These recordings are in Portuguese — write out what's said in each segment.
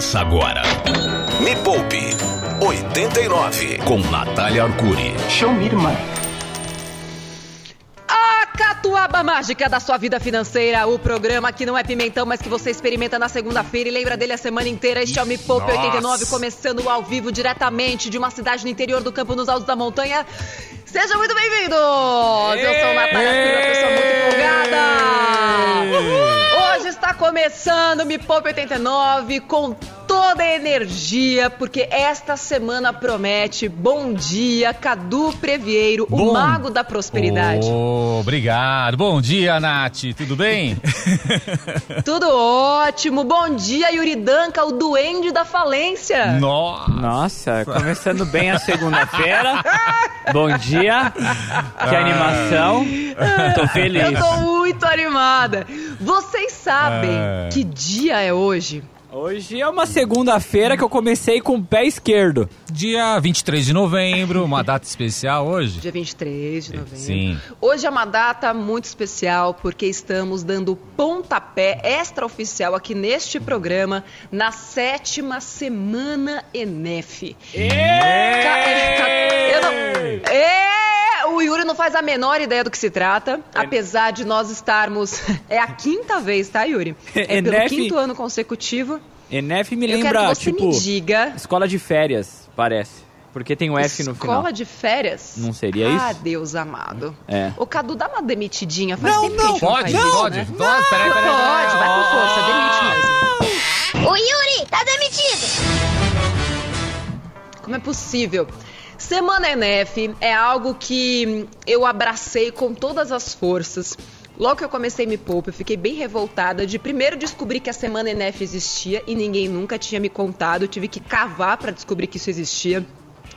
Começa agora. Me Poupe 89 com Natália Arcuri. Show me, irmã. A Catuaba Mágica da sua vida financeira, o programa que não é pimentão, mas que você experimenta na segunda-feira e lembra dele a semana inteira. Este é o Me Poupe Nossa. 89, começando ao vivo diretamente de uma cidade no interior do campo, nos altos da montanha. Sejam muito bem-vindos! Eu sou Natália Silva, pessoa muito empolgada! Hoje está começando o Me Poupe 89 com toda a energia, porque esta semana promete. Bom dia, Cadu Previeiro, o Bom- mago da prosperidade. Oh, obrigado. Bom dia, Nath. Tudo bem? Tudo ótimo. Bom dia, Yuri Danca, o duende da falência. Nossa. Nossa, começando bem a segunda-feira. Bom dia. Que animação. Tô feliz. Eu tô muito animada. Vocês sabem É. que dia é hoje? Hoje é uma segunda-feira que eu comecei com o pé esquerdo. Dia 23 de novembro, uma data especial hoje. Dia 23 de novembro. Sim. Hoje é uma data muito especial porque estamos dando pontapé extraoficial aqui neste programa na sétima semana ENEF. Ca- é, ca- eu não- É, o Yuri não faz a menor ideia do que se trata, apesar de nós estarmos. É a quinta vez, tá, Yuri? É pelo ENEF quinto ano consecutivo. Enef me Eu quero lembra, que você tipo, me diga. escola de férias, parece. Porque tem um F no Escola final. de férias? Não seria Ah, isso? Deus amado. É. Ô, Cadu, dá uma demitidinha. Faz Não, tempo que a gente não, Pode, isso, pode. né? Pode, peraí, peraí. Pode, vai com força, demite mesmo. O Yuri tá demitido. Como é possível? Semana NF é algo que eu abracei com todas as forças. Logo que eu comecei Me Poupe, eu fiquei bem revoltada de primeiro descobrir que a Semana NF existia e ninguém nunca tinha me contado. Eu tive que cavar para descobrir que isso existia.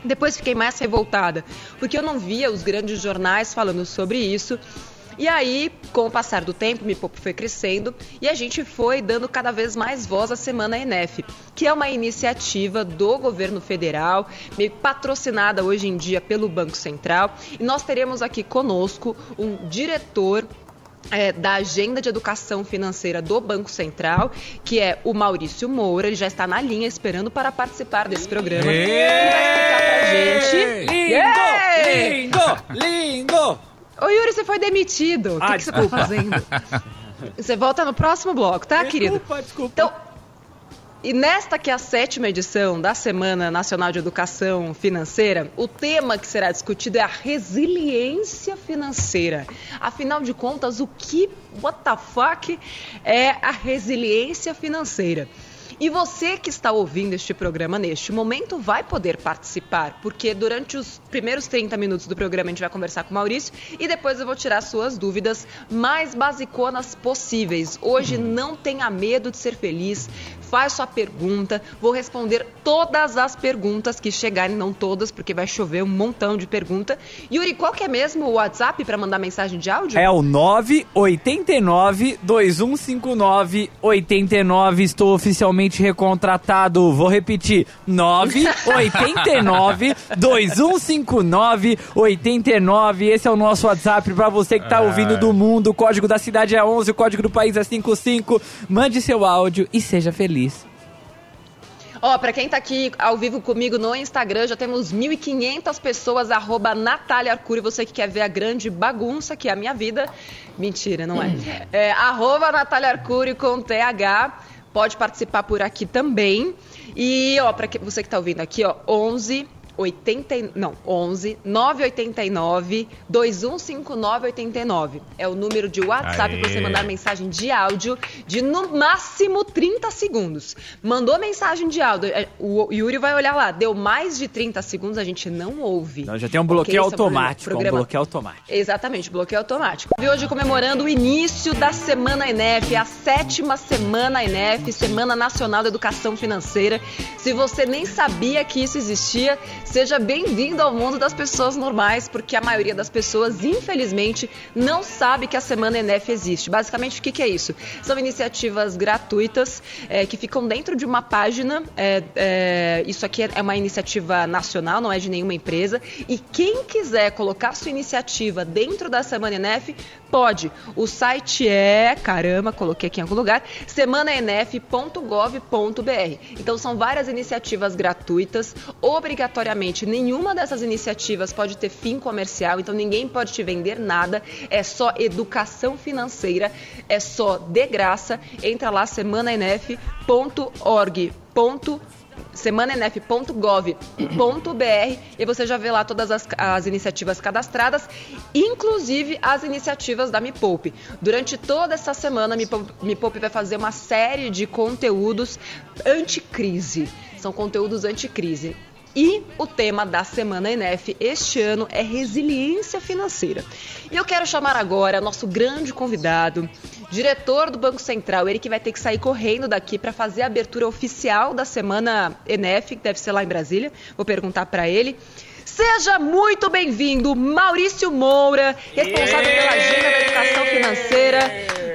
Depois fiquei mais revoltada, porque eu não via os grandes jornais falando sobre isso. E aí, com o passar do tempo, Me Poupe foi crescendo e a gente foi dando cada vez mais voz à Semana ENEF, que é uma iniciativa do governo federal, meio patrocinada hoje em dia pelo Banco Central. E nós teremos aqui conosco um diretor é, da Agenda de Educação Financeira do Banco Central, que é o Maurício Moura. Ele já está na linha esperando para participar desse programa. Ele vai explicar pra gente. Yay! Lindo! Lindo! Ô Yuri, você foi demitido. O que, Ah, que você está fazendo? Você volta no próximo bloco, tá, querido? Desculpa, desculpa. Então, e nesta que é a sétima edição da Semana Nacional de Educação Financeira, o tema que será discutido é a resiliência financeira. Afinal de contas, o que, what the fuck, é a resiliência financeira? E você que está ouvindo este programa neste momento vai poder participar, porque durante os primeiros 30 minutos do programa a gente vai conversar com o Maurício e depois eu vou tirar suas dúvidas mais basiconas possíveis. Hoje não tenha medo de ser feliz, faz sua pergunta, vou responder todas as perguntas que chegarem, não todas, porque vai chover um montão de pergunta. Yuri, qual que é mesmo o WhatsApp para mandar mensagem de áudio? É o 989 2159 89. Estou oficialmente recontratado. Vou repetir: 989 2159 89. Esse é o nosso WhatsApp para você que tá ouvindo do mundo. O código da cidade é 11, o código do país é 55. Mande seu áudio e seja feliz. Ó, pra quem tá aqui ao vivo comigo no Instagram, já temos 1.500 pessoas, arroba Natália Arcuri, você que quer ver a grande bagunça que é a minha vida. Mentira, não é. é arroba Natália Arcuri com TH, pode participar por aqui também. E, ó, que- você que tá ouvindo aqui, ó, 11... 80, e- não, 11 989 215989. É o número de WhatsApp para você mandar mensagem de áudio de no máximo 30 segundos. Mandou mensagem de áudio, é, o Yuri vai olhar lá, deu mais de 30 segundos, a gente não ouve. Então já tem um bloqueio Ok, esse é automático. programa- Um bloqueio automático. Exatamente, bloqueio automático. E hoje comemorando o início da Semana ENEF, a sétima Semana ENEF, Semana Nacional da Educação Financeira. Se você nem sabia que isso existia, seja bem-vindo ao mundo das pessoas normais, porque a maioria das pessoas, infelizmente, não sabe que a Semana ENEF existe. Basicamente, o que, que é isso? São iniciativas gratuitas é, que ficam dentro de uma página. é, é, isso aqui é uma iniciativa nacional, não é de nenhuma empresa. E quem quiser colocar sua iniciativa dentro da Semana ENEF Pode. O site é, caramba, coloquei aqui em algum lugar, semananf.gov.br. Então são várias iniciativas gratuitas. Obrigatoriamente, nenhuma dessas iniciativas pode ter fim comercial, então ninguém pode te vender nada. É só educação financeira, é só de graça. Entra lá semananf.org semananf.gov.br e você já vê lá todas as, as, iniciativas cadastradas, inclusive as iniciativas da Me Poupe. Durante toda essa semana, Me Poupe, Me Poupe vai fazer uma série de conteúdos anticrise. São conteúdos anticrise. E o tema da Semana NF este ano é resiliência financeira. E eu quero chamar agora nosso grande convidado, diretor do Banco Central, ele que vai ter que sair correndo daqui para fazer a abertura oficial da Semana NF, que deve ser lá em Brasília. Vou perguntar para ele. Seja muito bem-vindo, Maurício Moura, responsável pela agenda da educação financeira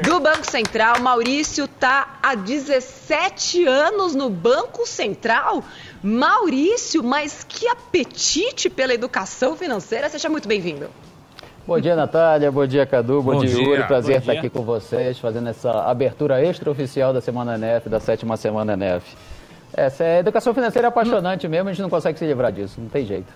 do Banco Central. Maurício está há 17 anos no Banco Central. Maurício, mas que apetite pela educação financeira. Seja muito bem-vindo. Bom dia, Natália. Bom dia, Cadu. Bom, Bom dia, Yuri. Prazer Bom estar dia. aqui com vocês, fazendo essa abertura extraoficial da Semana NF, da sétima Semana NF. Essa é educação financeira é apaixonante mesmo, a gente não consegue se livrar disso, não tem jeito.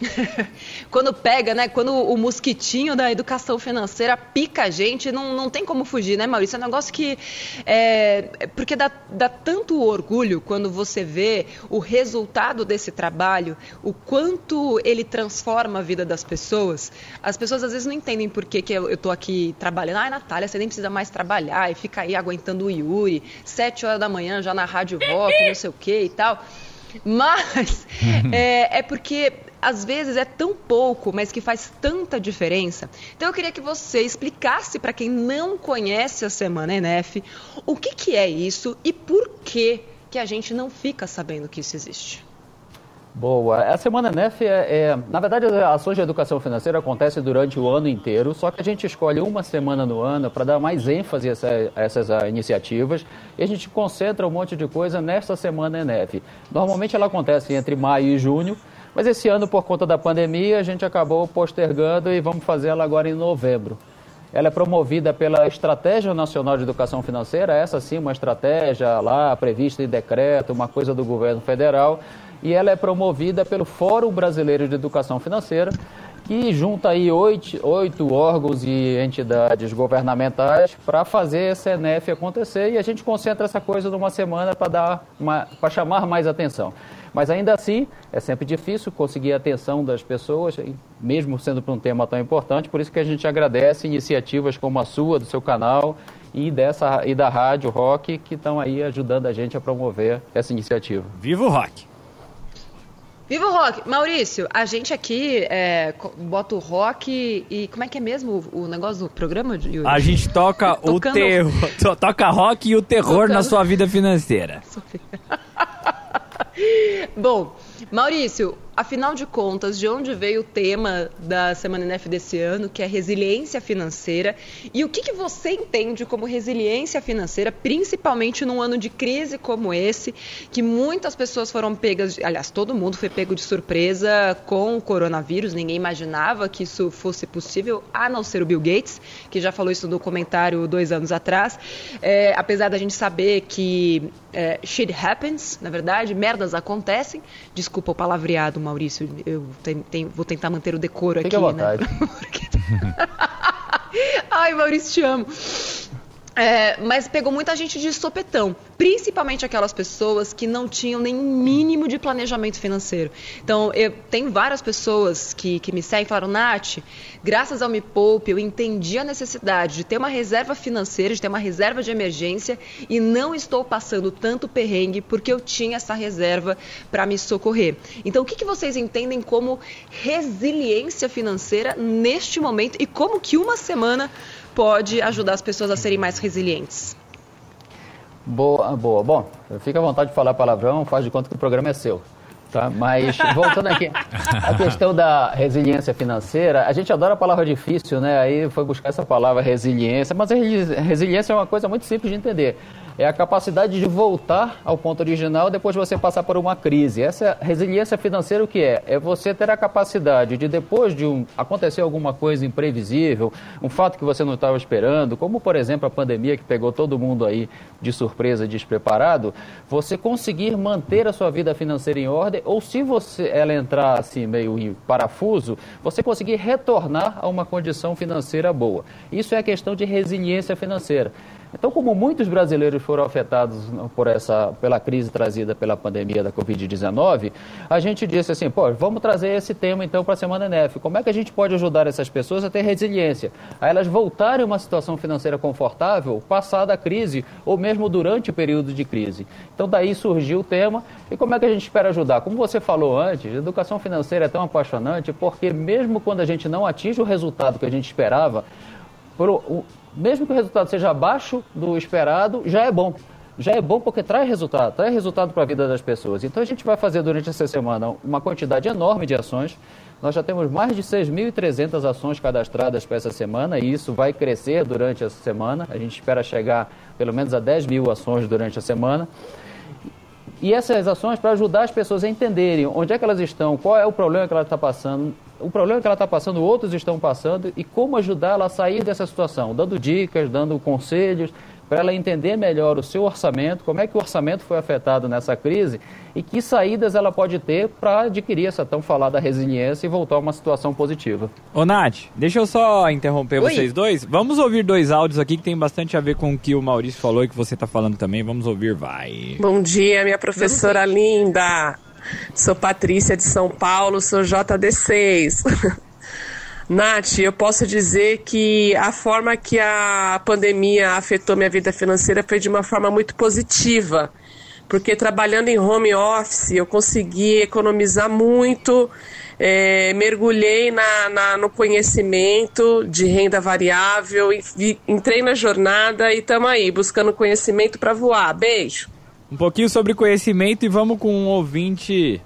quando pega, né? Quando o mosquitinho da educação financeira pica a gente, não, não tem como fugir, né, Maurício? É um negócio que. É, porque dá, dá tanto orgulho quando você vê o resultado desse trabalho, o quanto ele transforma a vida das pessoas. As pessoas às vezes não entendem por que, que eu, estou aqui trabalhando. Ai, Natália, você nem precisa mais trabalhar e fica aí aguentando o Yuri, sete horas da manhã já na rádio rock, não sei o que e tal. Mas é, é porque às vezes é tão pouco, mas que faz tanta diferença. Então eu queria que você explicasse para quem não conhece a Semana NF o que, que é isso e por que, que a gente não fica sabendo que isso existe. Boa. A Semana NEF é, é, na verdade, as ações de educação financeira acontecem durante o ano inteiro, só que a gente escolhe uma semana no ano para dar mais ênfase a, essa, a essas a, iniciativas e a gente concentra um monte de coisa nesta Semana NEF. Normalmente ela acontece entre maio e junho, mas esse ano, por conta da pandemia, a gente acabou postergando e vamos fazer ela agora em novembro. Ela é promovida pela Estratégia Nacional de Educação Financeira, essa sim, uma estratégia lá prevista em decreto, uma coisa do governo federal, e ela é promovida pelo Fórum Brasileiro de Educação Financeira, que junta aí oito, oito órgãos e entidades governamentais para fazer essa ENEF acontecer e a gente concentra essa coisa numa semana para dar para chamar mais atenção. Mas ainda assim, é sempre difícil conseguir a atenção das pessoas, mesmo sendo para um tema tão importante, por isso que a gente agradece iniciativas como a sua, do seu canal e, dessa, e da Rádio Rock, que estão aí ajudando a gente a promover essa iniciativa. Viva o rock! Viva o rock! Maurício, a gente aqui é, bota o rock e. Como é que é mesmo o, o negócio do programa? Yuri? A gente toca o terror. Toca rock e o terror Tocando... na sua vida financeira. Bom, Maurício, afinal de contas, de onde veio o tema da Semana NF desse ano, que é resiliência financeira, e o que, que você entende como resiliência financeira, principalmente num ano de crise como esse, que muitas pessoas foram pegas, aliás, todo mundo foi pego de surpresa com o coronavírus, ninguém imaginava que isso fosse possível, a não ser o Bill Gates, que já falou isso no comentário dois anos atrás, é, apesar da gente saber que é, shit happens, na verdade, merdas acontecem, desculpa o palavreado, Maurício, eu vou tentar manter o decoro Fique aqui. À vontade. né? Ai, Maurício, te amo. É, mas pegou muita gente de sopetão, principalmente aquelas pessoas que não tinham nenhum mínimo de planejamento financeiro. Então, eu tenho várias pessoas que, que me seguem e falaram, Nath, graças ao Me Poupe, eu entendi a necessidade de ter uma reserva financeira, de ter uma reserva de emergência e não estou passando tanto perrengue porque eu tinha essa reserva para me socorrer. Então, o que, que vocês entendem como resiliência financeira neste momento e como que uma semana pode ajudar as pessoas a serem mais resilientes? Boa, boa. Bom, fica à vontade de falar palavrão, faz de conta que o programa é seu. Tá? Mas voltando aqui, a questão da resiliência financeira, a gente adora a palavra difícil, né? Aí foi buscar essa palavra resiliência, mas resiliência é uma coisa muito simples de entender. É a capacidade de voltar ao ponto original depois de você passar por uma crise. Essa resiliência financeira o que é? É você ter a capacidade de depois de um, acontecer alguma coisa imprevisível, um fato que você não estava esperando, como por exemplo a pandemia que pegou todo mundo aí de surpresa, despreparado, você conseguir manter a sua vida financeira em ordem ou se você ela entrar assim meio em parafuso, você conseguir retornar a uma condição financeira boa. Isso é a questão de resiliência financeira. Então, como muitos brasileiros foram afetados por essa, pela crise trazida pela pandemia da Covid-19, a gente disse assim, pô, vamos trazer esse tema então para a Semana NEF. Como é que a gente pode ajudar essas pessoas a ter resiliência? A elas voltarem a uma situação financeira confortável, passada a crise ou mesmo durante o período de crise. Então, daí surgiu o tema. E como é que a gente espera ajudar? Como você falou antes, educação financeira é tão apaixonante porque mesmo quando a gente não atinge o resultado que a gente esperava, mesmo que o resultado seja abaixo do esperado, já é bom. Já é bom porque traz resultado, traz resultado para a vida das pessoas. Então a gente vai fazer durante essa semana uma quantidade enorme de ações. Nós já temos mais de 6.300 ações cadastradas para essa semana e isso vai crescer durante essa semana. A gente espera chegar pelo menos a 10 mil ações durante a semana. E essas ações para ajudar as pessoas a entenderem onde é que elas estão, qual é o problema que ela está passando, o problema que ela está passando, outros estão passando e como ajudar ela a sair dessa situação, dando dicas, dando conselhos, para ela entender melhor o seu orçamento, como é que o orçamento foi afetado nessa crise e que saídas ela pode ter para adquirir essa tão falada resiliência e voltar a uma situação positiva. Ô Nath, deixa eu só interromper Oi. vocês dois. Vamos ouvir dois áudios aqui que tem bastante a ver com o que o Maurício falou e que você está falando também. Vamos ouvir, vai. Bom dia, minha professora linda. Sou Patrícia de São Paulo, sou JD6. Nath, eu posso dizer que a forma que a pandemia afetou minha vida financeira foi de uma forma muito positiva. Porque trabalhando em home office eu consegui economizar muito, é, mergulhei na, na, no conhecimento de renda variável, entrei na jornada e estamos aí, buscando conhecimento para voar. Beijo! Um pouquinho sobre conhecimento e vamos com um ouvinte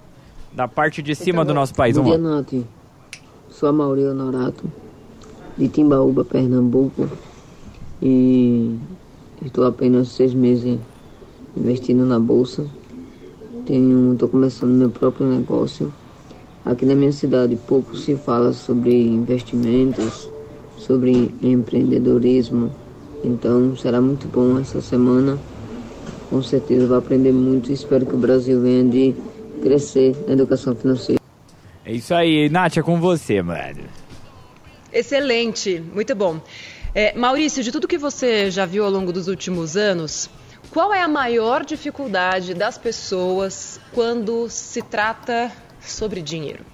da parte de cima do nosso país. Bom dia, Nath. Sou a Mauri Honorato, de Timbaúba, Pernambuco. E estou apenas seis meses investindo na bolsa. Tenho, estou começando meu próprio negócio. Aqui na minha cidade pouco se fala sobre investimentos, sobre empreendedorismo. Então será muito bom essa semana com certeza vai aprender muito e espero que o Brasil venha de crescer na educação financeira. É isso aí, Nath, é com você, mano. Excelente, muito bom. É, Maurício, de tudo que você já viu ao longo dos últimos anos, qual é a maior dificuldade das pessoas quando se trata sobre dinheiro?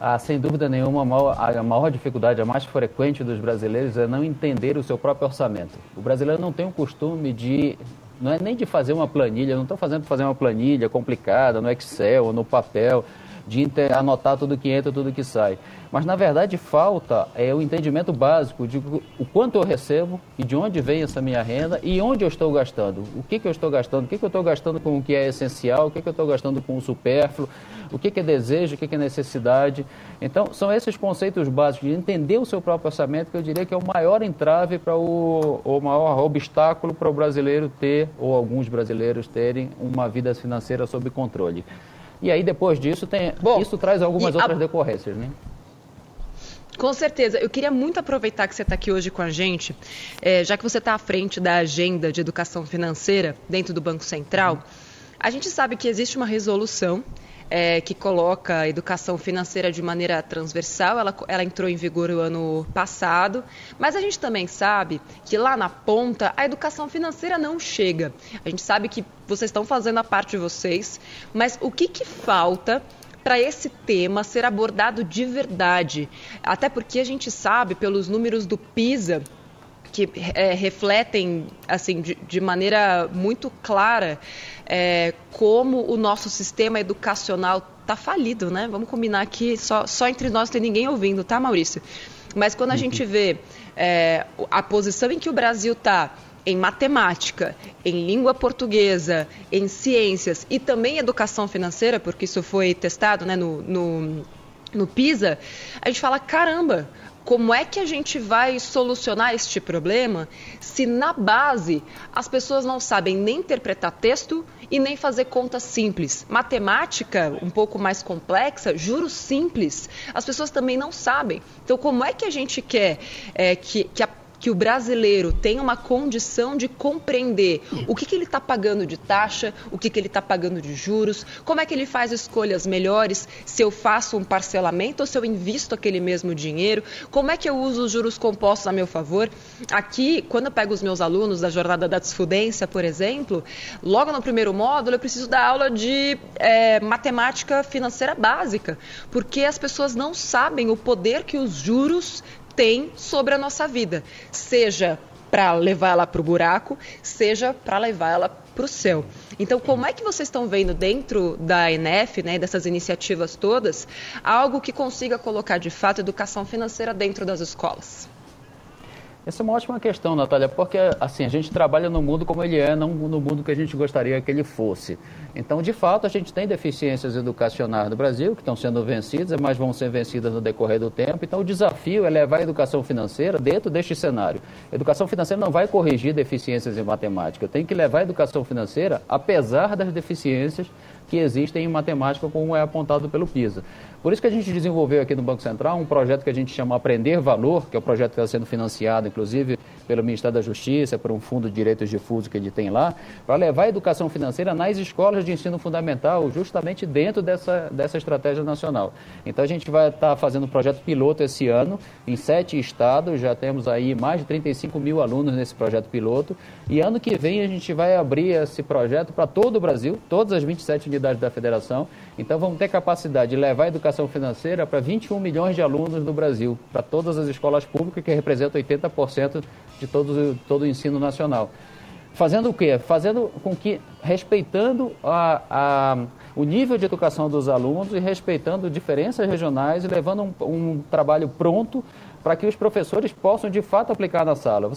Ah, sem dúvida nenhuma, a maior, a maior, dificuldade, a mais frequente dos brasileiros é não entender o seu próprio orçamento. O brasileiro não tem o costume de não é nem de fazer uma planilha, não estou fazendo fazer uma planilha complicada no Excel ou no papel, de anotar tudo que entra, tudo que sai. Mas na verdade falta é o entendimento básico de o quanto eu recebo e de onde vem essa minha renda e onde eu estou gastando. O que, que eu estou gastando, o que, que eu estou gastando com o que é essencial, o que, que eu estou gastando com o supérfluo, o que, que é desejo, o que, que é necessidade. Então, são esses conceitos básicos de entender o seu próprio orçamento que eu diria que é o maior entrave para o, o maior obstáculo para o brasileiro ter, ou alguns brasileiros terem, uma vida financeira sob controle. E aí, depois disso, tem, Bom, isso traz algumas outras a... decorrências, né? Com certeza. Eu queria muito aproveitar que você está aqui hoje com a gente, é, já que você está à frente da agenda de educação financeira dentro do Banco Central. A gente sabe que existe uma resolução é, que coloca a educação financeira de maneira transversal. Ela, ela entrou em vigor o ano passado, mas a gente também sabe que lá na ponta a educação financeira não chega. A gente sabe que vocês estão fazendo a parte de vocês, mas o que, que falta para esse tema ser abordado de verdade? Até porque a gente sabe pelos números do PISA que é, refletem assim de, de, maneira muito clara é, como o nosso sistema educacional está falido, né? Vamos combinar aqui só, só entre nós tem ninguém ouvindo, tá, Maurício? Mas quando a uhum. gente vê é, a posição em que o Brasil está em matemática, em língua portuguesa, em ciências e também educação financeira, porque isso foi testado né, no, no, no PISA, a gente fala, caramba, Como é que a gente vai solucionar este problema se na base as pessoas não sabem nem interpretar texto e nem fazer contas simples? Matemática um pouco mais complexa, juros simples, as pessoas também não sabem. Então, como é que a gente quer é, que, que a que o brasileiro tenha uma condição de compreender o que, que ele está pagando de taxa, o que, que ele está pagando de juros, como é que ele faz escolhas melhores, se eu faço um parcelamento ou se eu invisto aquele mesmo dinheiro, como é que eu uso os juros compostos a meu favor. Aqui, quando eu pego os meus alunos da jornada da desfudência, por exemplo, logo no primeiro módulo eu preciso dar aula de é, matemática financeira básica, porque as pessoas não sabem o poder que os juros tem sobre a nossa vida, seja para levar ela para o buraco, seja para levar ela para o céu. Então, como é que vocês estão vendo dentro da ENEF, né, dessas iniciativas todas, algo que consiga colocar de fato educação financeira dentro das escolas? Essa é uma ótima questão, Natália, porque assim, a gente trabalha no mundo como ele é, não no mundo que a gente gostaria que ele fosse. Então, de fato, a gente tem deficiências educacionais no Brasil que estão sendo vencidas, mas vão ser vencidas no decorrer do tempo. Então, o desafio é levar a educação financeira dentro deste cenário. A educação financeira não vai corrigir deficiências em matemática. Tenho que levar a educação financeira, apesar das deficiências que existem em matemática, como é apontado pelo PISA. Por isso que a gente desenvolveu aqui no Banco Central um projeto que a gente chama Aprender Valor, que é o um projeto que está sendo financiado, inclusive, pelo Ministério da Justiça, por um fundo de direitos difusos que ele tem lá, para levar a educação financeira nas escolas de ensino fundamental, justamente dentro dessa, dessa estratégia nacional. Então a gente vai estar tá fazendo um projeto piloto esse ano, em sete estados, já temos aí mais de 35 mil alunos nesse projeto piloto, e ano que vem a gente vai abrir esse projeto para todo o Brasil, todas as 27 unidades da federação, então vamos ter capacidade de levar a educação financeira para 21 milhões de alunos no Brasil, para todas as escolas públicas, que representam 80% de todo, todo o ensino nacional. Fazendo o quê? Fazendo com que, respeitando a, a, o nível de educação dos alunos e respeitando diferenças regionais e levando um, um trabalho pronto para que os professores possam de fato aplicar na sala.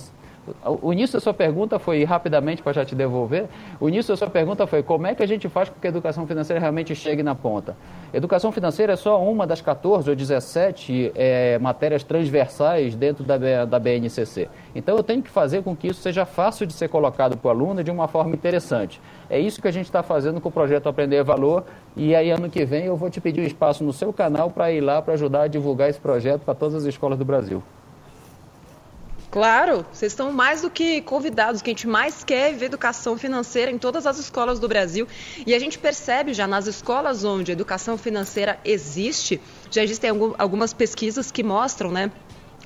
O início da sua pergunta foi, rapidamente para já te devolver, o início da sua pergunta foi como é que a gente faz com que a educação financeira realmente chegue na ponta? Educação financeira é só uma das 14 ou 17 é, matérias transversais dentro da, da BNCC. Então eu tenho que fazer com que isso seja fácil de ser colocado para o aluno de uma forma interessante. É isso que a gente está fazendo com o projeto Aprender Valor e aí ano que vem eu vou te pedir um espaço no seu canal para ir lá para ajudar a divulgar esse projeto para todas as escolas do Brasil. Claro, vocês estão mais do que convidados. O que a gente mais quer é ver educação financeira em todas as escolas do Brasil. E a gente percebe já nas escolas onde a educação financeira existe, já existem algumas pesquisas que mostram, né?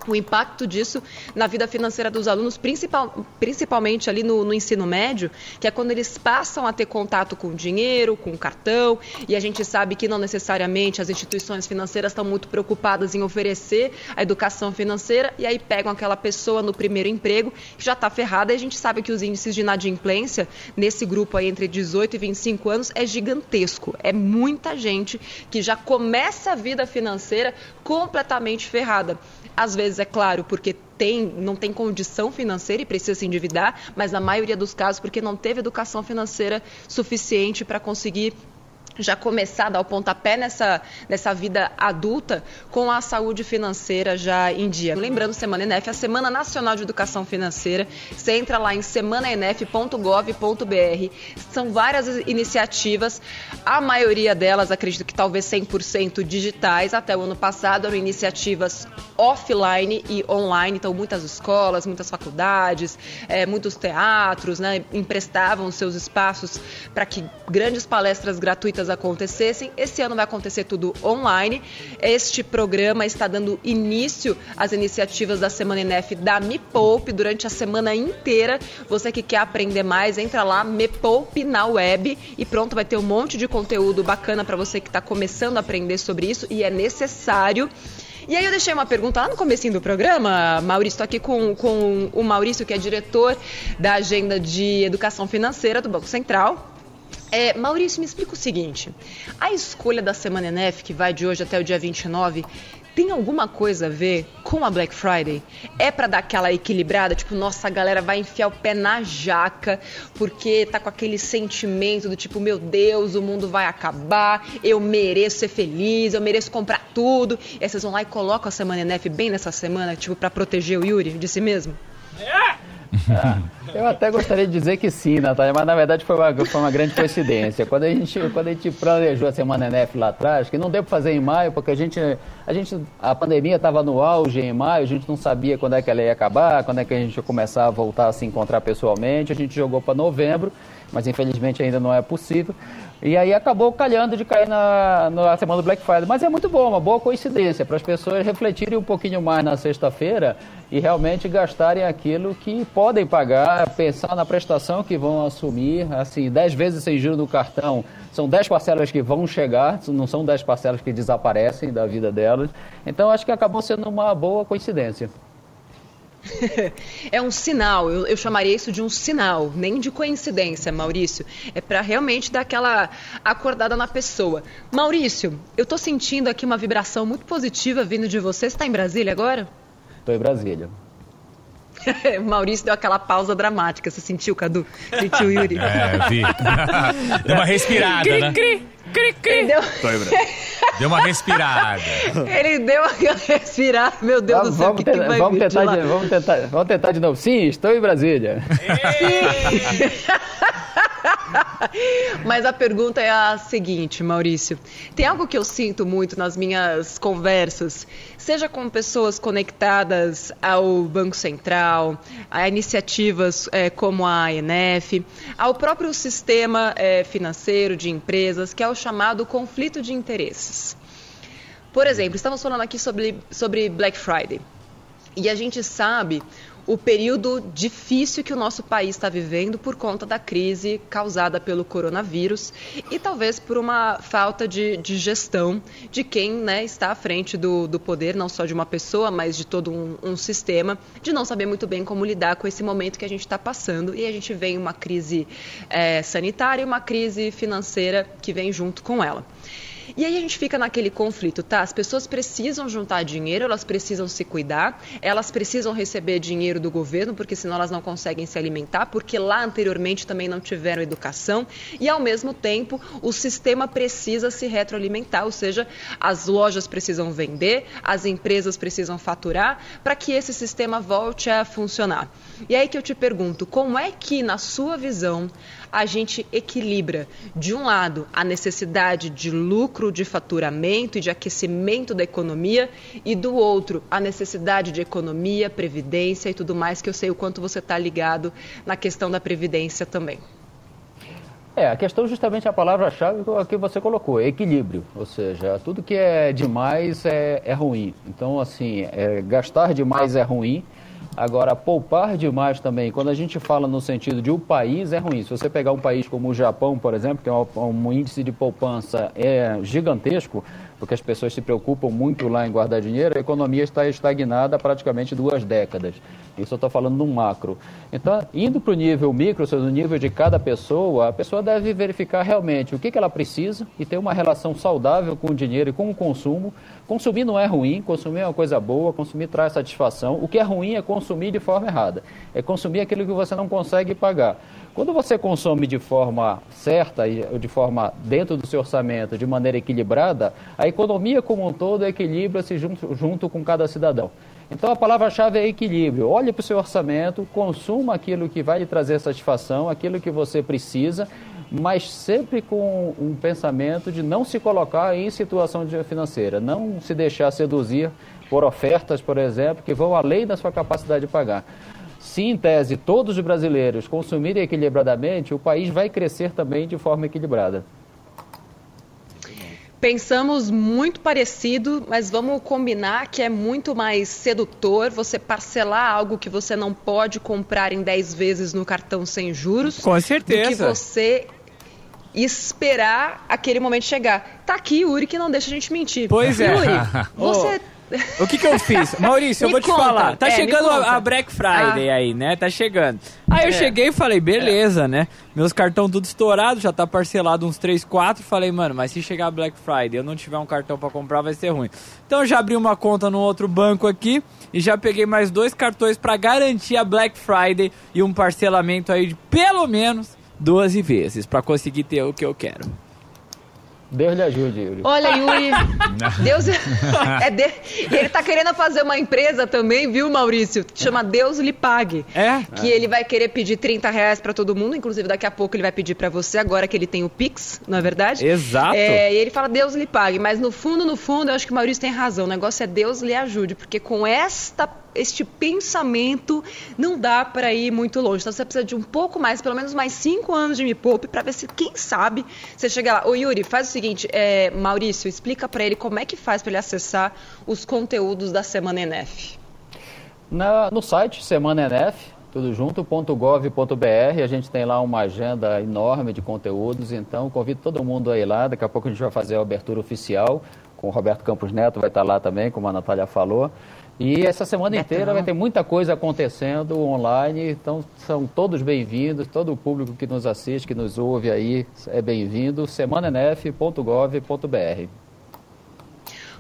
O impacto disso na vida financeira dos alunos, principal, principalmente ali no, no, ensino médio, que é quando eles passam a ter contato com dinheiro, com cartão, e a gente sabe que não necessariamente as instituições financeiras estão muito preocupadas em oferecer a educação financeira, e aí pegam aquela pessoa no primeiro emprego que já está ferrada, e a gente sabe que os índices de inadimplência nesse grupo aí entre 18 e 25 anos é gigantesco. É muita gente que já começa a vida financeira completamente ferrada. Às vezes, é claro, porque tem, não tem condição financeira e precisa se endividar, mas na maioria dos casos porque não teve educação financeira suficiente para conseguir já começar a dar o pontapé nessa, nessa vida adulta com a saúde financeira já em dia. Lembrando, Semana ENEF, a Semana Nacional de Educação Financeira. Você entra lá em semanaenef.gov.br. São várias iniciativas, a maioria delas, acredito que talvez 100% digitais. Até o ano passado eram iniciativas offline e online, então muitas escolas, muitas faculdades, é, muitos teatros né, emprestavam seus espaços para que grandes palestras gratuitas acontecessem. Esse ano vai acontecer tudo online. Este programa está dando início às iniciativas da Semana INEF da Me Poupe durante a semana inteira. Você que quer aprender mais, entra lá, Me Poupe na web e pronto, vai ter um monte de conteúdo bacana para você que está começando a aprender sobre isso e é necessário. E aí eu deixei uma pergunta lá no comecinho do programa, Maurício, estou aqui com, com o Maurício, que é diretor da Agenda de Educação Financeira do Banco Central. É, Maurício, me explica o seguinte: a escolha da Semana ENEF, que vai de hoje até o dia 29, tem alguma coisa a ver com a Black Friday? É para dar aquela equilibrada, tipo, nossa, a galera vai enfiar o pé na jaca porque tá com aquele sentimento do tipo, meu Deus, o mundo vai acabar, eu mereço ser feliz, eu mereço comprar tudo. E aí vocês vão lá e colocam a Semana NF bem nessa semana, tipo, para proteger o Yuri de si mesmo? Eu até gostaria de dizer que sim, Natália, mas na verdade foi uma, foi uma grande coincidência. Quando a, gente, quando a gente planejou a Semana NF lá atrás, que não deu para fazer em maio, porque a gente, a gente a pandemia estava no auge em maio, a gente não sabia quando é que ela ia acabar, quando é que a gente ia começar a voltar a se encontrar pessoalmente, a gente jogou para novembro, mas infelizmente ainda não é possível. E aí acabou calhando de cair na, na semana do Black Friday. Mas é muito bom, uma boa coincidência para as pessoas refletirem um pouquinho mais na sexta-feira e realmente gastarem aquilo que podem pagar, pensar na prestação que vão assumir, assim, 10 vezes sem juros do cartão. São 10 parcelas que vão chegar, não são 10 parcelas que desaparecem da vida delas. Então acho que acabou sendo uma boa coincidência. é um sinal, eu, eu, chamaria isso de um sinal, nem de coincidência, Maurício. É para realmente dar aquela acordada na pessoa. Maurício, eu tô sentindo aqui uma vibração muito positiva vindo de você. Você tá em Brasília agora? Tô em Brasília. Maurício deu aquela pausa dramática. Você sentiu, Cadu? Sentiu, Yuri? É, vi. deu uma respirada, cri, né? Cri, cri, cri. Deu... deu uma respirada. Ele deu uma respirada. Meu Deus vamos, do céu, vamos, que tentar, que vamos, tentar de, vamos, tentar, vamos tentar de novo. Sim, estou em Brasília. Sim. Mas a pergunta é a seguinte, Maurício. Tem algo que eu sinto muito nas minhas conversas, seja com pessoas conectadas ao Banco Central, a iniciativas é, como a ANF, ao próprio sistema é, financeiro de empresas, que é o chamado conflito de interesses. Por exemplo, estamos falando aqui sobre, sobre Black Friday. E a gente sabe o período difícil que o nosso país está vivendo por conta da crise causada pelo coronavírus e talvez por uma falta de, de gestão de quem né, está à frente do, do, poder, não só de uma pessoa, mas de todo um, um sistema, de não saber muito bem como lidar com esse momento que a gente está passando e a gente vem uma crise é, sanitária e uma crise financeira que vem junto com ela. E aí a gente fica naquele conflito, tá? As pessoas precisam juntar dinheiro, elas precisam se cuidar, elas precisam receber dinheiro do governo, porque senão elas não conseguem se alimentar, porque lá anteriormente também não tiveram educação, e ao mesmo tempo o sistema precisa se retroalimentar, ou seja, as lojas precisam vender, as empresas precisam faturar para que esse sistema volte a funcionar. E aí que eu te pergunto, como é que, na sua visão, a gente equilibra, de um lado, a necessidade de lucro, de faturamento e de aquecimento da economia, e do outro, a necessidade de economia, previdência e tudo mais, que eu sei o quanto você está ligado na questão da previdência também. É, a questão justamente a palavra-chave que você colocou, é equilíbrio. Ou seja, tudo que é demais é, é ruim. Então, assim, é, gastar demais é ruim Agora, poupar demais também, quando a gente fala no sentido de o um país, é ruim. Se você pegar um país como o Japão, por exemplo, que é um, índice de poupança é gigantesco, porque as pessoas se preocupam muito lá em guardar dinheiro, a economia está estagnada há praticamente duas décadas. Isso eu estou falando no macro. Então, indo para o nível micro, ou seja, no nível de cada pessoa, a pessoa deve verificar realmente o que, que ela precisa e ter uma relação saudável com o dinheiro e com o consumo. Consumir não é ruim, consumir é uma coisa boa, consumir traz satisfação. O que é ruim é consumir de forma errada. É consumir aquilo que você não consegue pagar. Quando você consome de forma certa de forma dentro do seu orçamento, de maneira equilibrada, a economia como um todo equilibra-se junto, junto com cada cidadão. Então a palavra-chave é equilíbrio. Olhe para o seu orçamento, consuma aquilo que vai lhe trazer satisfação, aquilo que você precisa, mas sempre com um pensamento de não se colocar em situação financeira, não se deixar seduzir por ofertas, por exemplo, que vão além da sua capacidade de pagar. Se, em tese, todos os brasileiros consumirem equilibradamente, o país vai crescer também de forma equilibrada. Pensamos muito parecido, mas vamos combinar que é muito mais sedutor você parcelar algo que você não pode comprar em 10 vezes no cartão sem juros. Com certeza. Do que você esperar aquele momento chegar. Tá aqui, Yuri, que não deixa a gente mentir. Pois é. Yuri, você O que que eu fiz? Maurício, eu vou te conta. falar. Tá É, chegando a a Black Friday aí, né? Tá chegando. Aí eu É. cheguei e falei, beleza, né? Meus cartão tudo estourado, já tá parcelado uns 3, 4. Falei, mano, mas se chegar a Black Friday e eu não tiver um cartão pra comprar, vai ser ruim. Então eu já abri uma conta no outro banco aqui e já peguei mais dois cartões pra garantir a Black Friday e um parcelamento aí de pelo menos 12 vezes pra conseguir ter o que eu quero. Deus lhe ajude, Yuri. Olha, Yuri, Deus é de... E ele tá querendo fazer uma empresa também, viu, Maurício? Chama Deus lhe pague. É? Que ele vai querer pedir 30 reais pra todo mundo, inclusive daqui a pouco ele vai pedir pra você, agora que ele tem o Pix, não é verdade? Exato. É, e ele fala Deus lhe pague, mas no fundo, no fundo, eu acho que o Maurício tem razão. O negócio é Deus lhe ajude, porque com esta este pensamento não dá pra ir muito longe. Então você precisa de um pouco mais, pelo menos mais cinco anos de Me Poupe pra ver se, quem sabe, você chega lá. Ô Yuri, faz o seguinte, é, Maurício, explica pra ele como é que faz pra ele acessar os conteúdos da Semana NF. Na- no site Semana tudo junto, .gov.br, a gente tem lá uma agenda enorme de conteúdos, então convido todo mundo aí lá, daqui a pouco a gente vai fazer a abertura oficial, com o Roberto Campos Neto vai estar lá também, como a Natália falou. E essa semana inteira vai ter muita coisa acontecendo online, então são todos bem-vindos, todo o público que nos assiste, que nos ouve aí é bem-vindo, semananf.gov.br.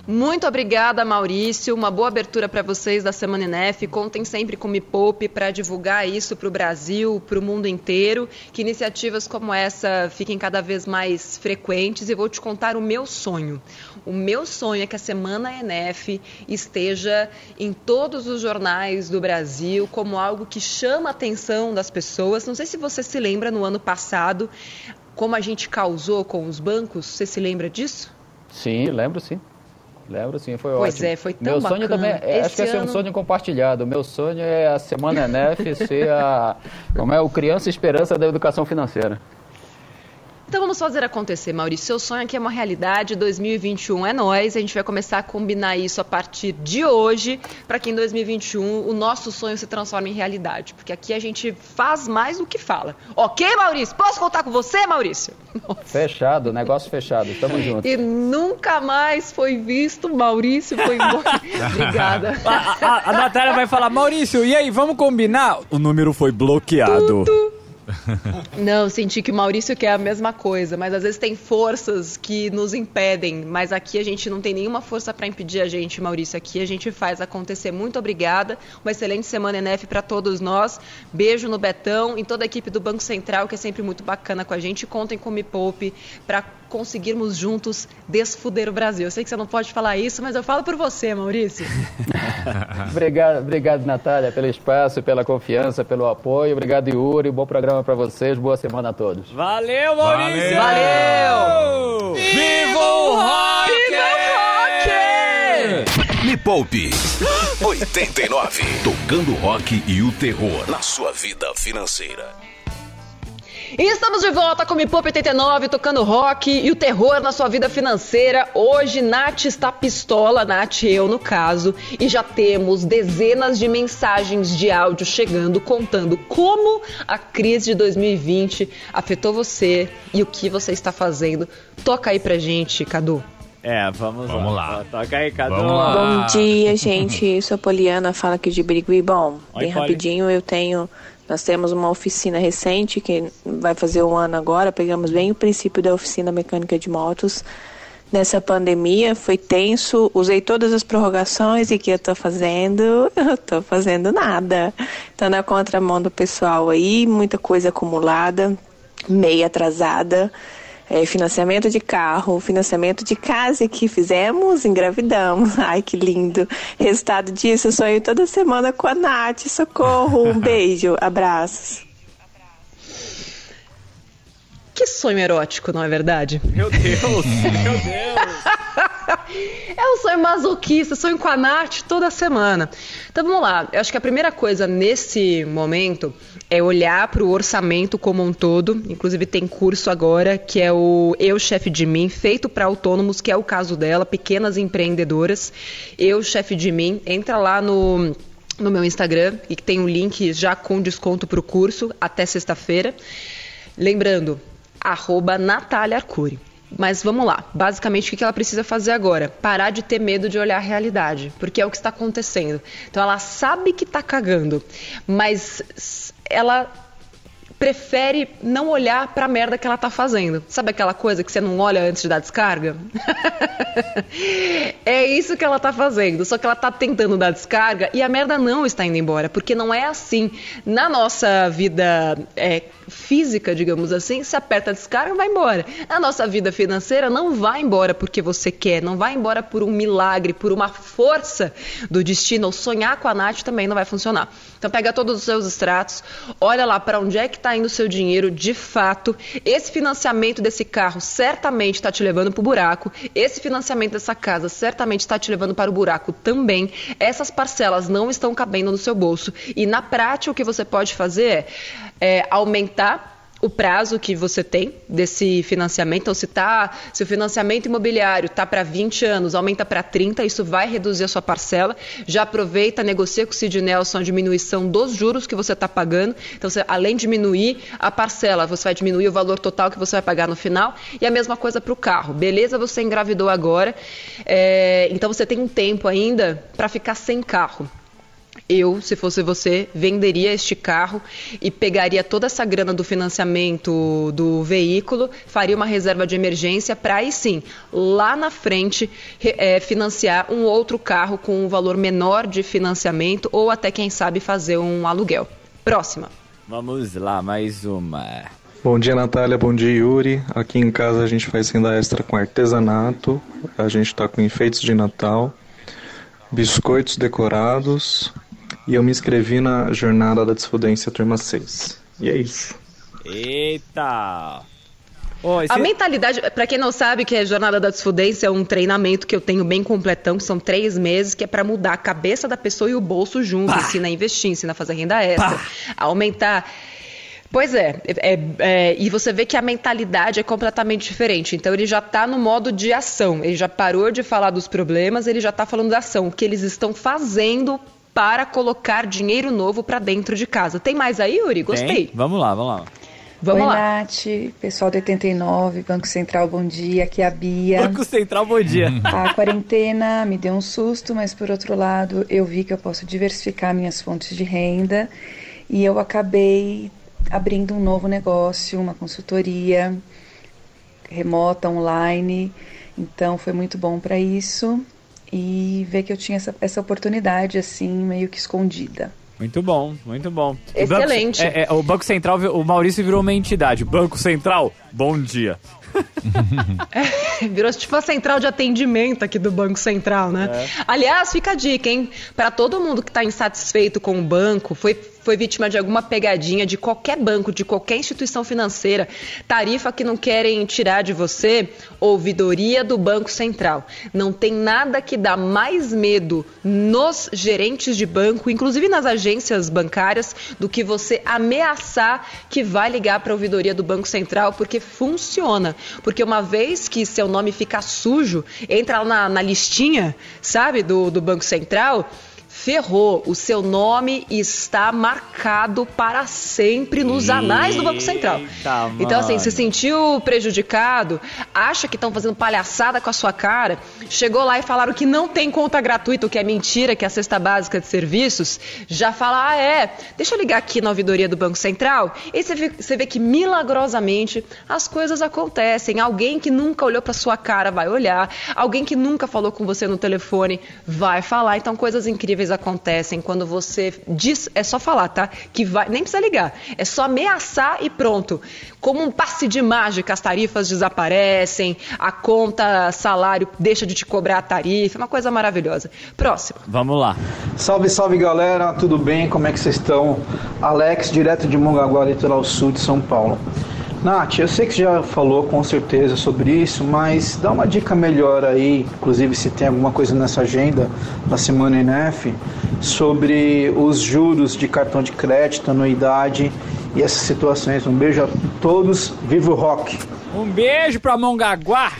Muito obrigada, Maurício. Uma boa abertura para vocês da Semana NF. Contem sempre com o Me Poupe para divulgar isso para o Brasil, para o mundo inteiro. Que iniciativas como essa fiquem cada vez mais frequentes. E vou te contar o meu sonho. O meu sonho é que a Semana NF esteja em todos os jornais do Brasil como algo que chama a atenção das pessoas. Não sei se você se lembra no ano passado como a gente causou com os bancos. Você se lembra disso? Sim, lembro sim. Lembro sim, foi Pois ótimo. é, foi tão Meu sonho bacana. também, é, acho Esse que esse é um ano- sonho compartilhado. Meu sonho é a Semana NF ser a, como é, o Criança Esperança da Educação Financeira. Então vamos fazer acontecer, Maurício. Seu sonho aqui é uma realidade. 2021 é nós. A gente vai começar a combinar isso a partir de hoje, para que em 2021 o nosso sonho se transforme em realidade. Porque aqui a gente faz mais do que fala. Ok, Maurício? Posso contar com você, Maurício? Fechado, negócio fechado. Estamos juntos. E nunca mais foi visto. Maurício foi embora. Obrigada. A, a- a Natália vai falar, Maurício, e aí, vamos combinar? O número foi bloqueado. Não, senti que o Maurício quer a mesma coisa, mas às vezes tem forças que nos impedem, mas aqui a gente não tem nenhuma força para impedir a gente, Maurício. Aqui a gente faz acontecer. Muito obrigada. Uma excelente semana NF para todos nós. Beijo no Betão e toda a equipe do Banco Central, que é sempre muito bacana com a gente. Contem com o Me Poupe para conseguirmos juntos desfuder o Brasil. Eu sei que você não pode falar isso, mas eu falo por você, Maurício. Obrigado, obrigado, Natália, pelo espaço, pela confiança, pelo apoio. Obrigado, Yuri. Bom programa para vocês. Boa semana a todos. Valeu, Maurício! Valeu! Viva o rock! Me Poupe 89. Tocando rock e o terror na sua vida financeira. E estamos de volta com o Poupe 89, tocando rock e o terror na sua vida financeira. Hoje, Nath está pistola, Nath, eu no caso, e já temos dezenas de mensagens de áudio chegando contando como a crise de 2020 afetou você e o que você está fazendo. Toca aí pra gente, Cadu. É, vamos, Vamos lá. lá. Toca aí, Cadu. Vamos lá. Bom dia, gente. Eu sou a Poliana, fala aqui de Birigui. Bom, Oi, bem Poli. rapidinho, eu tenho. Nós temos uma oficina recente que vai fazer um ano agora. Pegamos bem o princípio da oficina mecânica de motos. Nessa pandemia foi tenso, usei todas as prorrogações e que eu tô fazendo? Eu tô fazendo nada. Tô na contramão do pessoal aí, muita coisa acumulada, meio atrasada. É, financiamento de carro, financiamento de casa que fizemos, engravidamos. Ai, que lindo. Resultado disso, eu sonho toda semana com a Nath. Socorro, um beijo, abraços. Que sonho erótico, não é verdade? Meu Deus, meu Deus. É um sonho masoquista, sonho com a Nath toda semana. Então vamos lá, eu acho que a primeira coisa nesse momento é olhar para o orçamento como um todo. Inclusive tem curso agora que é o Eu Chefe de Mim, feito para autônomos, que é o caso dela, pequenas empreendedoras. Eu Chefe de Mim, entra lá no no meu Instagram e que tem um link já com desconto para o curso até sexta-feira. Lembrando, arroba Natália Arcuri. Mas vamos lá. Basicamente, o que ela precisa fazer agora? Parar de ter medo de olhar a realidade, porque é o que está acontecendo. Então, ela sabe que está cagando, mas ela prefere não olhar para a merda que ela tá fazendo. Sabe aquela coisa que você não olha antes de dar descarga? é isso que ela tá fazendo. Só que ela tá tentando dar descarga e a merda não está indo embora, porque não é assim. Na nossa vida é, física, digamos assim, se aperta a descarga, vai embora. A nossa vida financeira não vai embora porque você quer, não vai embora por um milagre, por uma força do destino. Ou sonhar com a Nath também não vai funcionar. Então pega todos os seus extratos, olha lá para onde é que está indo o seu dinheiro de fato. Esse financiamento desse carro certamente está te levando para o buraco. Esse financiamento dessa casa certamente está te levando para o buraco também. Essas parcelas não estão cabendo no seu bolso. E na prática o que você pode fazer é é, aumentar o prazo que você tem desse financiamento. Então, se, tá, se o financiamento imobiliário está para 20 anos, aumenta para 30, isso vai reduzir a sua parcela. Já aproveita, negocia com o Cid Nelson a diminuição dos juros que você está pagando. Então, você, além de diminuir a parcela, você vai diminuir o valor total que você vai pagar no final. E a mesma coisa para o carro. Beleza, você engravidou agora, é, então você tem um tempo ainda para ficar sem carro eu, se fosse você, venderia este carro e pegaria toda essa grana do financiamento do veículo, faria uma reserva de emergência para aí sim, lá na frente, é, financiar um outro carro com um valor menor de financiamento ou até, quem sabe, fazer um aluguel. Próxima. Vamos lá, mais uma. Bom dia, Natália. Bom dia, Yuri. Aqui em casa a gente faz renda extra com artesanato. A gente está com enfeites de Natal, biscoitos decorados, e eu me inscrevi na Jornada da Desfudência Turma 6. E é isso. Eita! Oh, esse... A mentalidade, para quem não sabe que a Jornada da Desfudência é um treinamento que eu tenho bem completão, que são três meses, que é para mudar a cabeça da pessoa e o bolso junto. Pá. Ensina a investir, ensina a fazer renda extra, a aumentar. Pois é, é, é, e você vê que a mentalidade é completamente diferente. Então ele já está no modo de ação, ele já parou de falar dos problemas, ele já está falando da ação, o que eles estão fazendo para colocar dinheiro novo para dentro de casa. Tem mais aí, Yuri? Gostei. Tem? Vamos lá, vamos lá. Vamos Oi, lá. Nath, pessoal do 89, Banco Central, bom dia. Aqui é a Bia. Banco Central, bom dia. A quarentena me deu um susto, mas por outro lado, eu vi que eu posso diversificar minhas fontes de renda e eu acabei abrindo um novo negócio, uma consultoria remota, online. Então foi muito bom para isso e ver que eu tinha essa, essa oportunidade assim, meio que escondida. Muito bom, muito bom. Excelente. O Banco, é, é, o Banco Central, o Maurício virou uma entidade. Banco Central, bom dia. é, virou tipo a central de atendimento aqui do Banco Central, né? É. Aliás, fica a dica, hein? Para todo mundo que está insatisfeito com o banco, foi foi vítima de alguma pegadinha de qualquer banco, de qualquer instituição financeira, tarifa que não querem tirar de você, ouvidoria do Banco Central. Não tem nada que dá mais medo nos gerentes de banco, inclusive nas agências bancárias, do que você ameaçar que vai ligar para a ouvidoria do Banco Central, porque funciona. Porque uma vez que seu nome fica sujo, entra na, na listinha, sabe, do, do Banco Central ferrou. O seu nome está marcado para sempre nos anais do Banco Central. Então, assim, se sentiu prejudicado, acha que estão fazendo palhaçada com a sua cara, chegou lá e falaram que não tem conta gratuita, o que é mentira, que é a cesta básica de serviços, já fala, ah, é, deixa eu ligar aqui na ouvidoria do Banco Central. E você vê, você vê que milagrosamente as coisas acontecem. Alguém que nunca olhou para sua cara vai olhar, alguém que nunca falou com você no telefone vai falar. Então, coisas incríveis acontecem quando você diz, é só falar, tá? Que vai, nem precisa ligar, é só ameaçar e pronto. Como um passe de mágica, as tarifas desaparecem, a conta salário deixa de te cobrar a tarifa, uma coisa maravilhosa. Próximo. Vamos lá. Salve, salve galera, tudo bem? Como é que vocês estão? Alex, direto de Mongaguá, litoral sul de São Paulo. Nath, eu sei que já falou com certeza sobre isso, mas dá uma dica melhor aí, inclusive se tem alguma coisa nessa agenda da semana NF, sobre os juros de cartão de crédito, anuidade e essas situações. Um beijo a todos, viva o rock! Um beijo pra Mongaguá!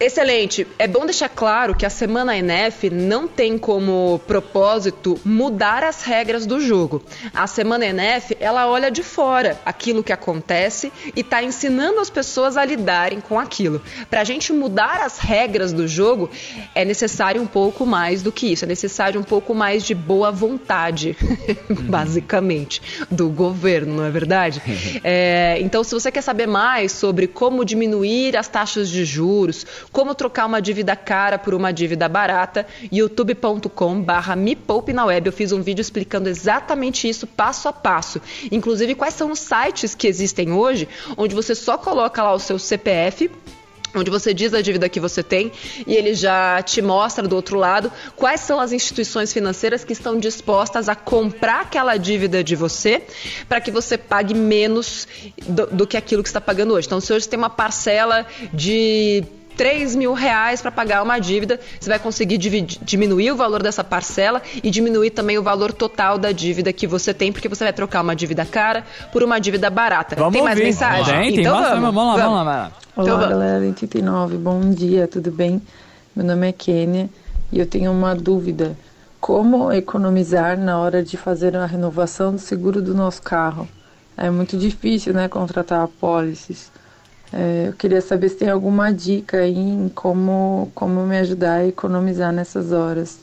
Excelente. É bom deixar claro que a Semana NF não tem como propósito mudar as regras do jogo. A Semana NF, ela olha de fora aquilo que acontece e está ensinando as pessoas a lidarem com aquilo. Para a gente mudar as regras do jogo, é necessário um pouco mais do que isso. É necessário um pouco mais de boa vontade, basicamente, do governo, não é verdade? É, então, se você quer saber mais sobre como diminuir as taxas de juros, como trocar uma dívida cara por uma dívida barata, youtube.com barra me poupe na web. Eu fiz um vídeo explicando exatamente isso passo a passo. Inclusive, quais são os sites que existem hoje, onde você só coloca lá o seu CPF onde você diz a dívida que você tem e ele já te mostra do outro lado quais são as instituições financeiras que estão dispostas a comprar aquela dívida de você para que você pague menos do, do, que aquilo que está pagando hoje. Então, se hoje você tem uma parcela de 3 mil reais para pagar uma dívida, você vai conseguir diminuir o valor dessa parcela e diminuir também o valor total da dívida que você tem, porque você vai trocar uma dívida cara por uma dívida barata. Vamos tem mais ouvir. mensagem? Tem, tem então vamos, vamos, vamos lá, vamos lá. Vamos lá. Olá, então, galera 89, bom dia, tudo bem? Meu nome é Kênia e eu tenho uma dúvida. Como economizar na hora de fazer a renovação do seguro do nosso carro? É muito difícil, né, contratar apólices. É, eu queria saber se tem alguma dica aí em como, como me ajudar a economizar nessas horas.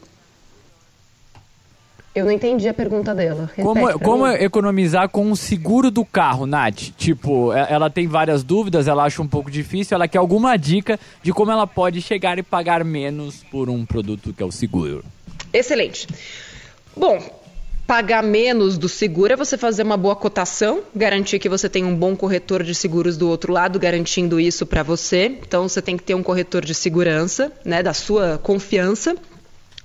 Eu não entendi a pergunta dela. Repete como como economizar com o seguro do carro, Nath? Tipo, é, ela tem várias dúvidas, ela acha um pouco difícil, ela quer alguma dica de como ela pode chegar e pagar menos por um produto que é o seguro. Excelente. Bom, pagar menos do seguro é você fazer uma boa cotação, garantir que você tem um bom corretor de seguros do outro lado, garantindo isso para você. Então você tem que ter um corretor de segurança, né, da sua confiança.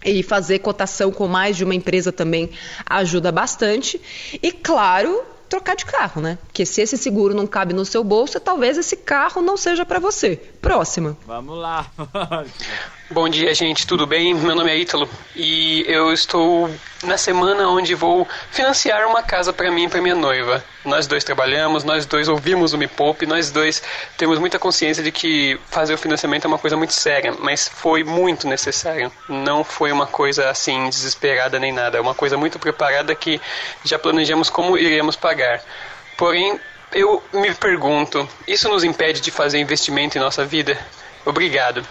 E fazer cotação com mais de uma empresa também ajuda bastante. E claro, trocar de carro, né? Porque se esse seguro não cabe no seu bolso, talvez esse carro não seja para você. Próxima. Vamos lá. Bom dia, gente, tudo bem? Meu nome é Ítalo e eu estou na semana onde vou financiar uma casa para mim e para minha noiva. Nós dois trabalhamos, nós dois ouvimos o Me Poupe, nós dois temos muita consciência de que fazer o financiamento é uma coisa muito séria, mas foi muito necessário. Não foi uma coisa assim desesperada nem nada, é uma coisa muito preparada que já planejamos como iremos pagar. Porém, eu me pergunto, isso nos impede de fazer investimento em nossa vida? Obrigado.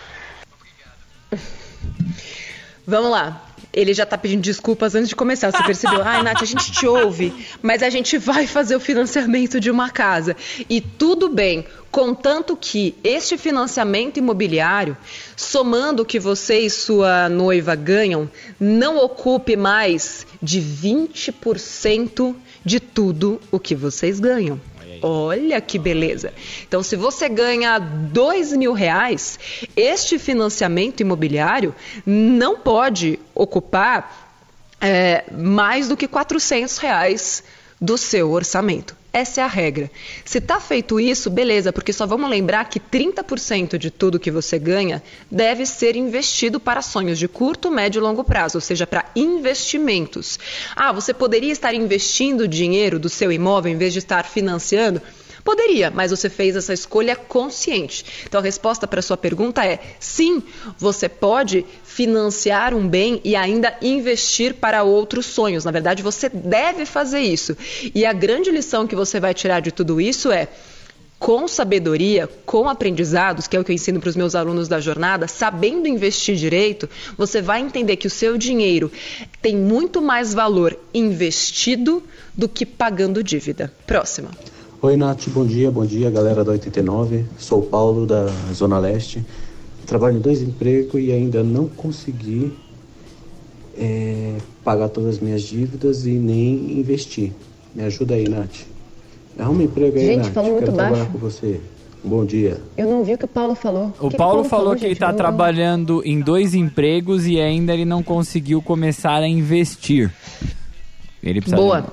Vamos lá. Ele já tá pedindo desculpas antes de começar. Você percebeu? Ai, Nath, a gente te ouve, mas a gente vai fazer o financiamento de uma casa. E tudo bem, contanto que este financiamento imobiliário, somando o que você e sua noiva ganham, não ocupe mais de 20% de tudo o que vocês ganham. Olha que beleza. Então, se você ganha dois mil reais, este financiamento imobiliário não pode ocupar é, mais do que 400 reais do seu orçamento. Essa é a regra. Se está feito isso, beleza, porque só vamos lembrar que 30% de tudo que você ganha deve ser investido para sonhos de curto, médio e longo prazo, ou seja, para investimentos. Ah, você poderia estar investindo dinheiro do seu imóvel em vez de estar financiando? Poderia, mas você fez essa escolha consciente. Então a resposta para sua pergunta é: sim, você pode financiar um bem e ainda investir para outros sonhos. Na verdade, você deve fazer isso. E a grande lição que você vai tirar de tudo isso é com sabedoria, com aprendizados, que é o que eu ensino para os meus alunos da jornada, sabendo investir direito, você vai entender que o seu dinheiro tem muito mais valor investido do que pagando dívida. Próxima. Oi, Nath, bom dia, bom dia, galera da 89. Sou o Paulo, da Zona Leste. Trabalho em dois empregos e ainda não consegui é, pagar todas as minhas dívidas e nem investir. Me ajuda aí, Nath. Arruma um emprego aí, Gente, Nath. falou muito Quero baixo. trabalhar com você. Bom dia. Eu não ouvi o que o Paulo falou. O que Paulo que falou que ele está trabalhando em dois empregos e ainda ele não conseguiu começar a investir. Ele precisa Boa.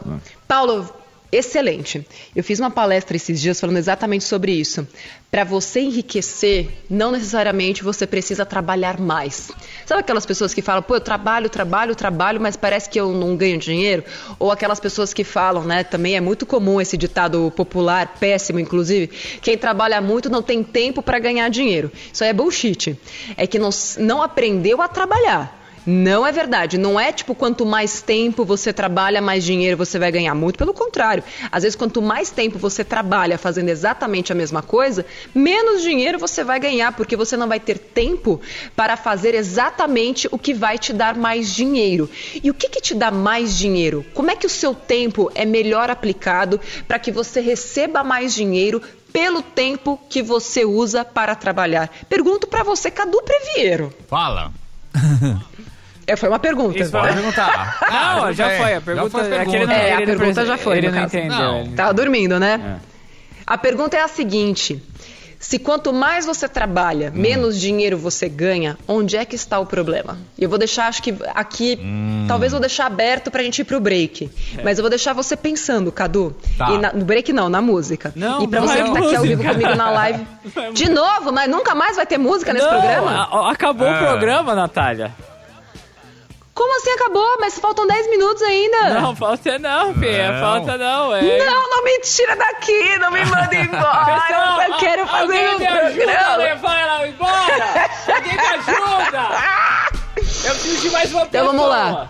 Paulo, excelente. Eu fiz uma palestra esses dias falando exatamente sobre isso. Para você enriquecer, não necessariamente você precisa trabalhar mais. Sabe aquelas pessoas que falam, pô, eu trabalho, trabalho, trabalho, mas parece que eu não ganho dinheiro? Ou aquelas pessoas que falam, né? Também é muito comum esse ditado popular, péssimo, inclusive. Quem trabalha muito não tem tempo para ganhar dinheiro. Isso aí é bullshit. É que não, não aprendeu a trabalhar. Não é verdade. Não é tipo quanto mais tempo você trabalha, mais dinheiro você vai ganhar. Muito pelo contrário. Às vezes, quanto mais tempo você trabalha fazendo exatamente a mesma coisa, menos dinheiro você vai ganhar, porque você não vai ter tempo para fazer exatamente o que vai te dar mais dinheiro. E o que, que te dá mais dinheiro? Como é que o seu tempo é melhor aplicado para que você receba mais dinheiro pelo tempo que você usa para trabalhar? Pergunto para você, Cadu Previero. Fala. É, foi uma pergunta. Isso foi uma pergunta. Não, já foi. A pergunta, foi a é que ele pergunta. não, É, a pergunta já foi, Ele não entendeu. Não. Tava dormindo, né? É. A pergunta é a seguinte: se quanto mais você trabalha, menos dinheiro você ganha, onde é que está o problema? E eu vou deixar, acho que aqui, talvez vou deixar aberto pra gente ir pro break. Mas eu vou deixar você pensando, Cadu. Tá. E na- no break não, na música. Não, e pra não você é que tá aqui ao vivo música. comigo na live. De novo, mas nunca mais vai ter música nesse Não, programa? a- a- acabou o É. programa, Natália. Como assim acabou? Mas faltam 10 minutos ainda. Não, falta não, Fê. Não. Falta não, é. Não, não me tira daqui, não me manda embora. Pessoal, eu quero fazer alguém um me ajuda a programa. levar ela embora! Alguém me ajuda! Eu preciso de mais uma Então vamos pessoa. lá.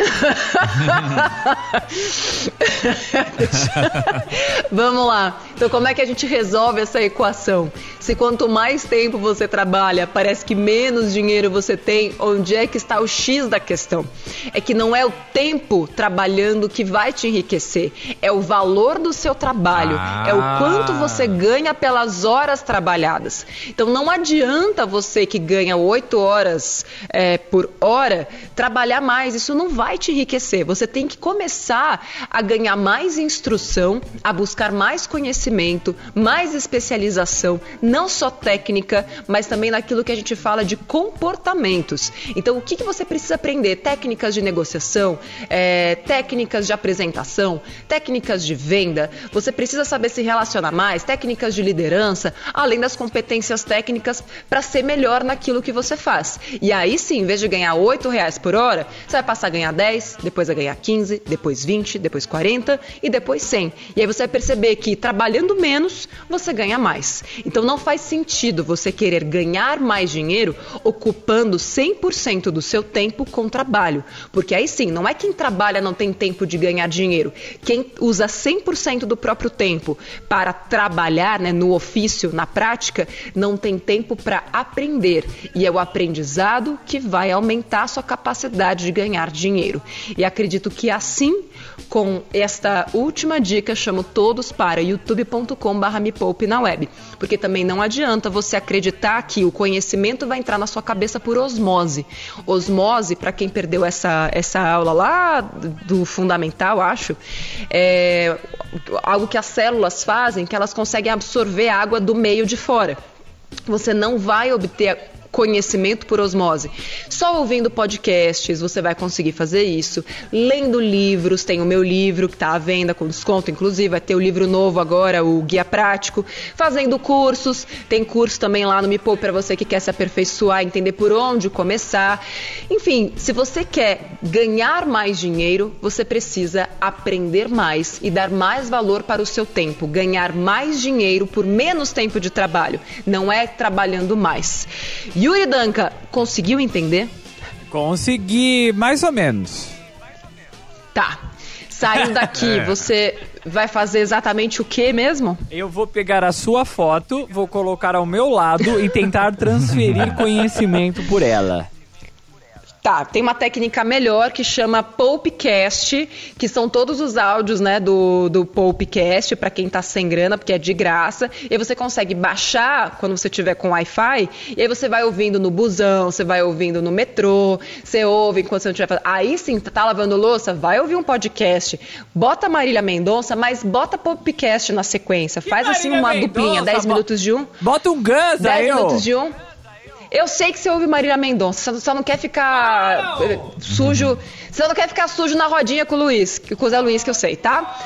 Vamos lá. Então, como é que a gente resolve essa equação? Se quanto mais tempo você trabalha, parece que menos dinheiro você tem, onde é que está o X da questão? É que não é o tempo trabalhando que vai te enriquecer, é o valor do seu trabalho, Ah. é o quanto você ganha pelas horas trabalhadas. Então, não adianta você que ganha 8 horas é, por hora trabalhar mais, isso não vai te enriquecer. Você tem que começar a ganhar mais instrução, a buscar mais conhecimento, mais especialização, não só técnica, mas também naquilo que a gente fala de comportamentos. Então, o que, que você precisa aprender? Técnicas de negociação, é, técnicas de apresentação, técnicas de venda. Você precisa saber se relacionar mais, técnicas de liderança, além das competências técnicas para ser melhor naquilo que você faz. E aí sim, em vez de ganhar 8 reais por hora, você vai passar a ganhar 10, depois a ganhar 15, depois 20, depois 40 e depois 100. E aí você vai perceber que trabalhando menos, você ganha mais. Então não faz sentido você querer ganhar mais dinheiro ocupando 100% do seu tempo com trabalho. Porque aí sim, não é quem trabalha não tem tempo de ganhar dinheiro. Quem usa 100% do próprio tempo para trabalhar né, no ofício, na prática, não tem tempo para aprender. E é o aprendizado que vai aumentar a sua capacidade de ganhar dinheiro. E acredito que assim, com esta última dica, chamo todos para youtube.com.br me poupe na web. Porque também não adianta você acreditar que o conhecimento vai entrar na sua cabeça por osmose. Osmose, para quem perdeu essa, essa aula lá do fundamental, acho, é algo que as células fazem, que elas conseguem absorver água do meio de fora. Você não vai obter conhecimento por osmose. Só ouvindo podcasts você vai conseguir fazer isso. Lendo livros, tem o meu livro que está à venda com desconto, inclusive vai ter o livro novo agora, o Guia Prático. Fazendo cursos, tem curso também lá no Me para você que quer se aperfeiçoar, entender por onde começar. Enfim, se você quer ganhar mais dinheiro, você precisa aprender mais e dar mais valor para o seu tempo. Ganhar mais dinheiro por menos tempo de trabalho. Não é trabalhando mais. Yuri Danca, conseguiu entender? Consegui, mais ou menos. Tá. Saindo daqui, É. você vai fazer exatamente o que mesmo? Eu vou pegar a sua foto, vou colocar ao meu lado e tentar transferir conhecimento por ela. Tá, tem uma técnica melhor que chama Poupecast, que são todos os áudios, né, do, do Poupecast, para quem tá sem grana, porque é de graça. E aí você consegue baixar quando você tiver com Wi-Fi, e aí você vai ouvindo no busão, você vai ouvindo no metrô, você ouve enquanto você não tiver fazendo. Aí sim, tá lavando louça, vai ouvir um podcast. Bota Marília Mendonça, mas bota Poupecast na sequência. Faz assim uma Marília duplinha, Mendonça? 10 minutos de um. Bota um Guns 10 aí, ô. minutos de um. Eu sei que você ouve Marília Mendonça, só- só não quer ficar eh, sujo. Você não quer ficar sujo na rodinha com o Luiz, com o Zé Luiz, que eu sei, tá?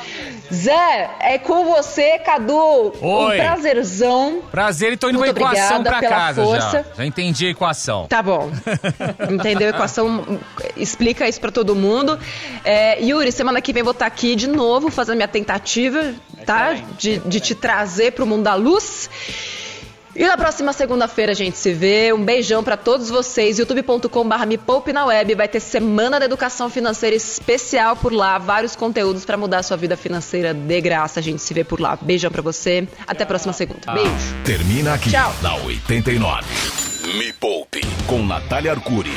Zé, é com você, Cadu. Oi. Um prazerzão. Prazer e tô indo com a Muito equação pra pela casa força. já. Já entendi a equação. Tá bom. Entendeu a equação? Explica isso pra todo mundo. É, Yuri, semana que vem vou estar aqui de novo fazendo minha tentativa, tá? De, de te trazer pro mundo da luz. E na próxima segunda-feira a gente se vê. Um beijão pra todos vocês. youtube.com.br me poupe na web. Vai ter semana da educação financeira especial por lá. Vários conteúdos pra mudar a sua vida financeira de graça. A gente se vê por lá. Beijão pra você. Até a próxima segunda. Beijo. Termina aqui Tchau. na 89. Me Poupe com Natália Arcuri.